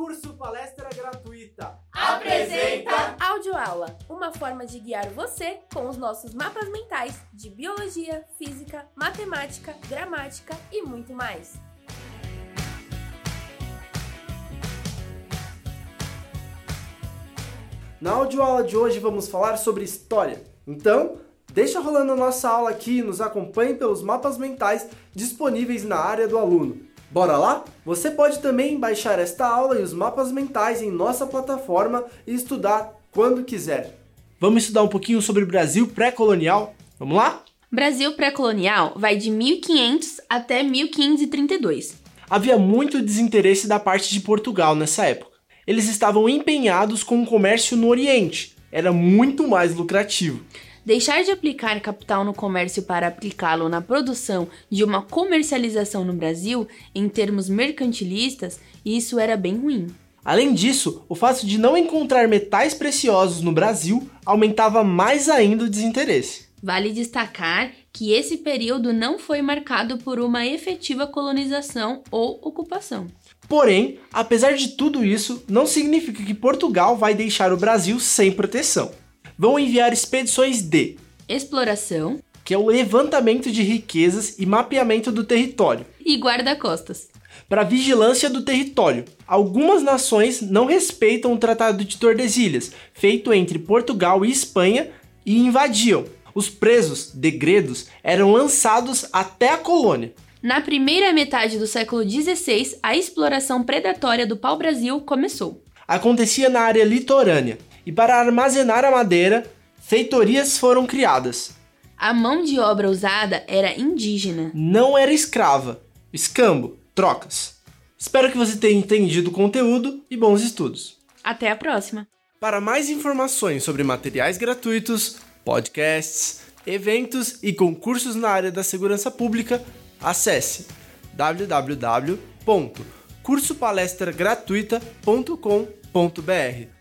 Curso Palestra Gratuita. Apresenta Audioaula, uma forma de guiar você com os nossos mapas mentais de biologia, física, matemática, gramática e muito mais. Na audioaula de hoje vamos falar sobre história. Então, deixa rolando a nossa aula aqui e nos acompanhe pelos mapas mentais disponíveis na área do aluno. Bora lá? Você pode também baixar esta aula e os mapas mentais em nossa plataforma e estudar quando quiser. Vamos estudar um pouquinho sobre o Brasil pré-colonial? Vamos lá? Brasil pré-colonial vai de 1500 até 1532. Havia muito desinteresse da parte de Portugal nessa época. Eles estavam empenhados com o comércio no Oriente. Era muito mais lucrativo. Deixar de aplicar capital no comércio para aplicá-lo na produção de uma comercialização no Brasil, em termos mercantilistas, isso era bem ruim. Além disso, o fato de não encontrar metais preciosos no Brasil aumentava mais ainda o desinteresse. Vale destacar que esse período não foi marcado por uma efetiva colonização ou ocupação. Porém, apesar de tudo isso, não significa que Portugal vai deixar o Brasil sem proteção. Vão enviar expedições de Exploração que é o levantamento de riquezas e mapeamento do território, e guarda-costas. para vigilância do território. Algumas nações não respeitam o Tratado de Tordesilhas, feito entre Portugal e Espanha, e invadiam. Os presos, degredos, eram lançados até a colônia. Na primeira metade do século XVI, a exploração predatória do pau-brasil começou. Acontecia na área litorânea, e para armazenar a madeira, feitorias foram criadas. A mão de obra usada era indígena. Não era escrava, escambo, trocas. Espero que você tenha entendido o conteúdo e bons estudos. Até a próxima! Para mais informações sobre materiais gratuitos, podcasts, eventos e concursos na área da segurança pública, acesse www.cursopalestragratuita.com.br.